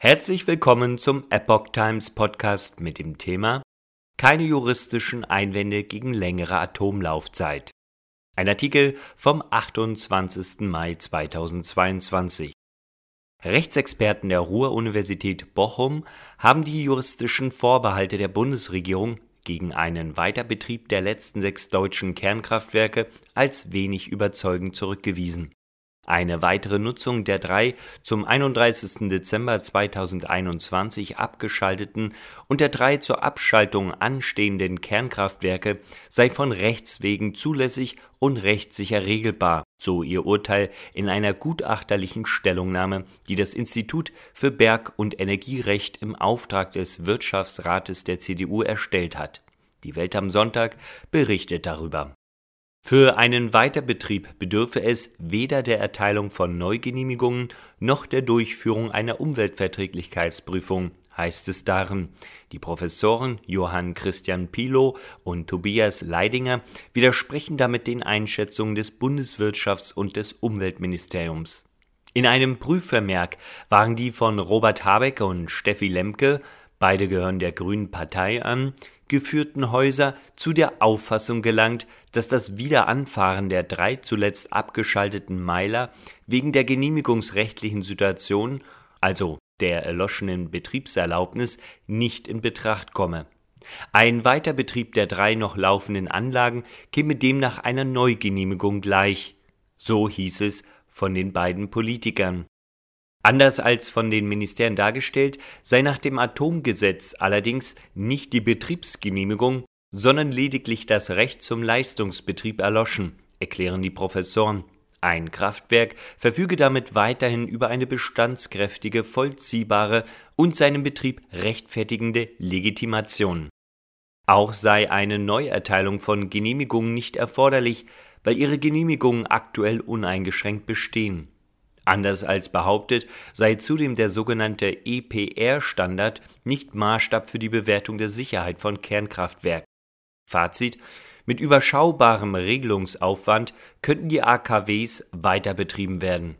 Herzlich willkommen zum Epoch Times Podcast mit dem Thema Keine juristischen Einwände gegen längere Atomlaufzeit. Ein Artikel vom 28. Mai 2022. Rechtsexperten der Ruhr-Universität Bochum haben die juristischen Vorbehalte der Bundesregierung gegen einen Weiterbetrieb der letzten sechs deutschen Kernkraftwerke als wenig überzeugend zurückgewiesen eine weitere Nutzung der drei zum 31. Dezember 2021 abgeschalteten und der drei zur Abschaltung anstehenden Kernkraftwerke sei von Rechts wegen zulässig und rechtssicher regelbar, so ihr Urteil in einer gutachterlichen Stellungnahme, die das Institut für Berg- und Energierecht im Auftrag des Wirtschaftsrates der CDU erstellt hat. Die Welt am Sonntag berichtet darüber für einen Weiterbetrieb bedürfe es weder der Erteilung von Neugenehmigungen noch der Durchführung einer Umweltverträglichkeitsprüfung, heißt es darin. Die Professoren Johann Christian Pilow und Tobias Leidinger widersprechen damit den Einschätzungen des Bundeswirtschafts- und des Umweltministeriums. In einem Prüfvermerk waren die von Robert Habeck und Steffi Lemke, beide gehören der Grünen Partei an, geführten Häuser zu der Auffassung gelangt, dass das Wiederanfahren der drei zuletzt abgeschalteten Meiler wegen der genehmigungsrechtlichen Situation, also der erloschenen Betriebserlaubnis, nicht in Betracht komme. Ein Weiterbetrieb der drei noch laufenden Anlagen käme demnach einer Neugenehmigung gleich. So hieß es von den beiden Politikern. Anders als von den Ministerien dargestellt, sei nach dem Atomgesetz allerdings nicht die Betriebsgenehmigung, sondern lediglich das Recht zum Leistungsbetrieb erloschen, erklären die Professoren. Ein Kraftwerk verfüge damit weiterhin über eine bestandskräftige, vollziehbare und seinen Betrieb rechtfertigende Legitimation. Auch sei eine Neuerteilung von Genehmigungen nicht erforderlich, weil ihre Genehmigungen aktuell uneingeschränkt bestehen. Anders als behauptet, sei zudem der sogenannte EPR-Standard nicht Maßstab für die Bewertung der Sicherheit von Kernkraftwerken. Fazit mit überschaubarem Regelungsaufwand könnten die AKWs weiter betrieben werden